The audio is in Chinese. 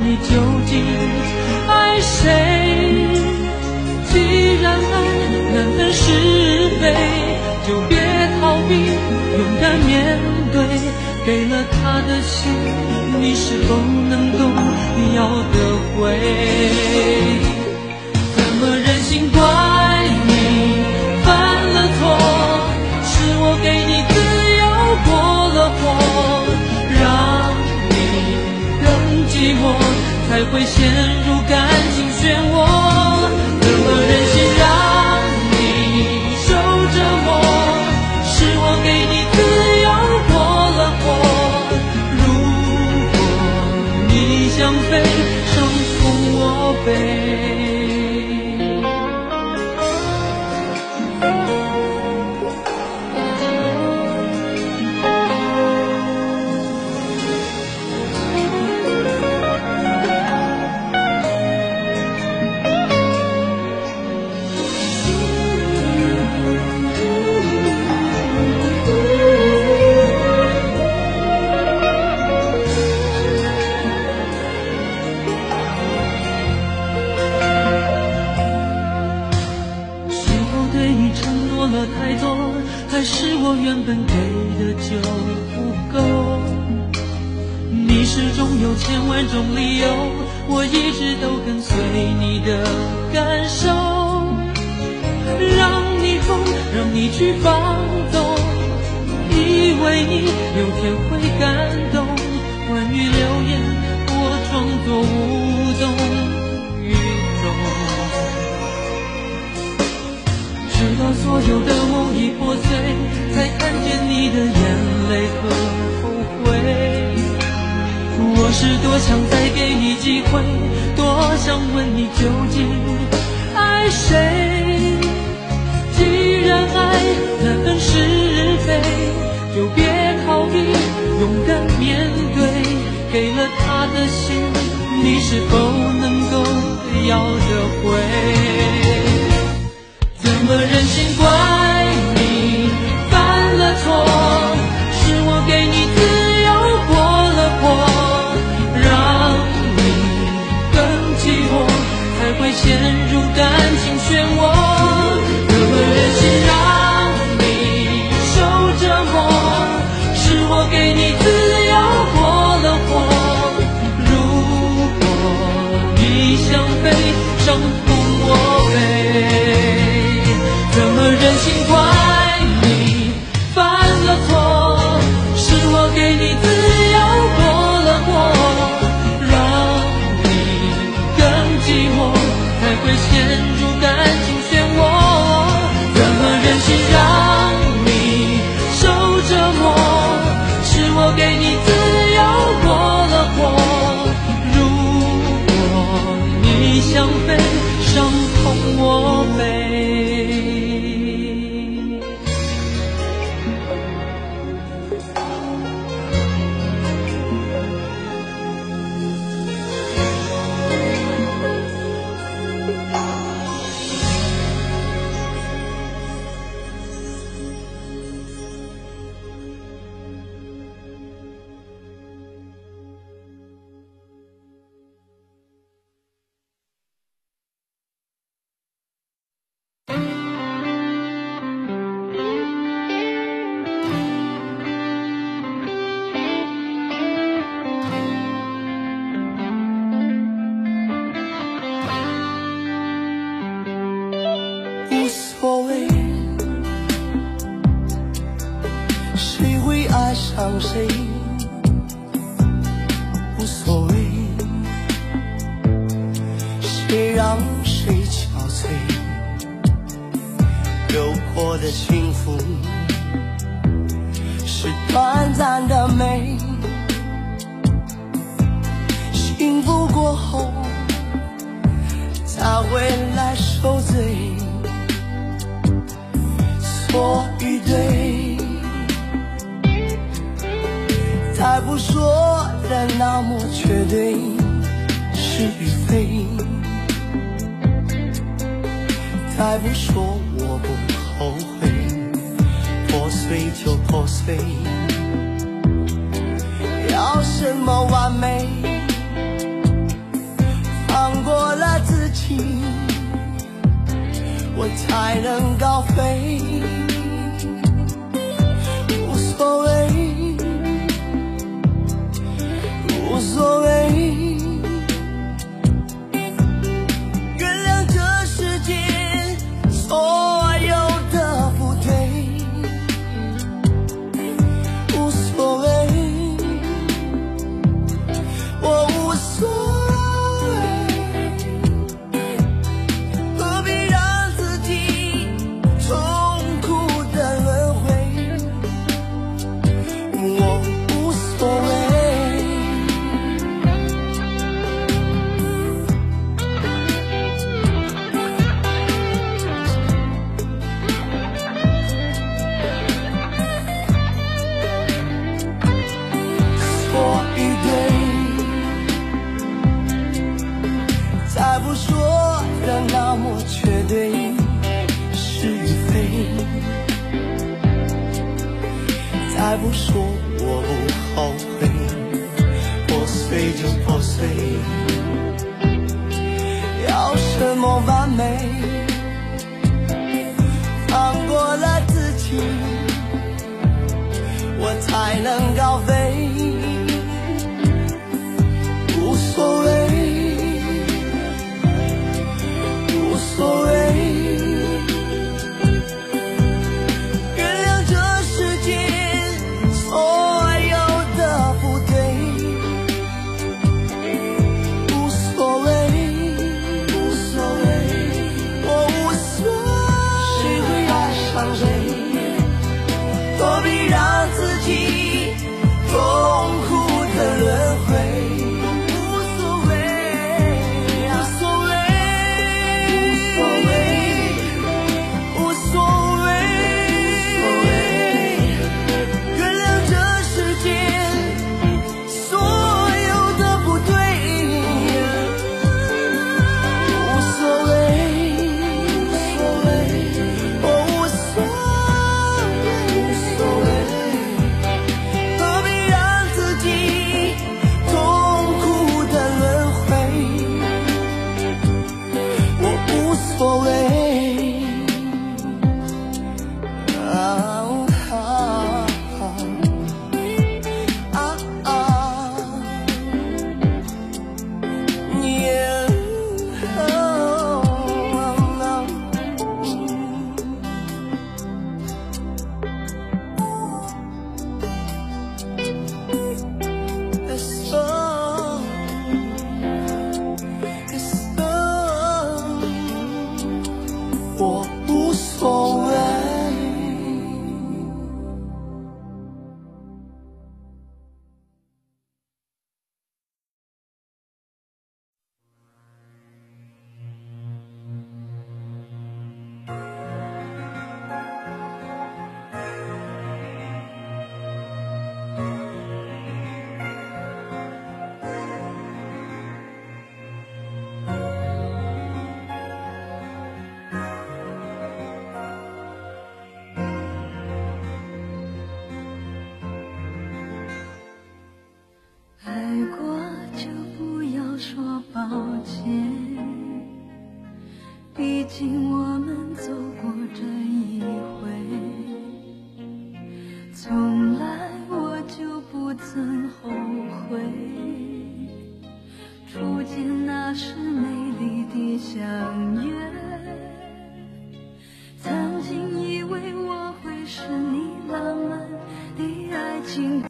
你究竟爱谁？既然爱难分是非，就别逃避，勇敢面对。给了他的心，你是否能够要得回？天你始终有千万种理由，我一直都跟随你的感受，让你疯，让你去放纵，以为你有天会感动。关于流言，我装作无动于衷。直到所有的多想再给你机会，多想问你究竟爱谁？既然爱难分是非，就别逃避，勇敢面对。给了他的心，你是否能够要得回？爱上谁，无所谓，谁让谁憔悴，有过的幸福是短暂的美，幸福过后才会来受罪。错说的那么绝对是与非。再不说我不后悔破碎就破碎？要什么完美？放过了自己我才能高飞。再不说的那么绝对是与非再不说我不后悔破碎就破碎要什么完美？放过了自己我才能高飞。自己 so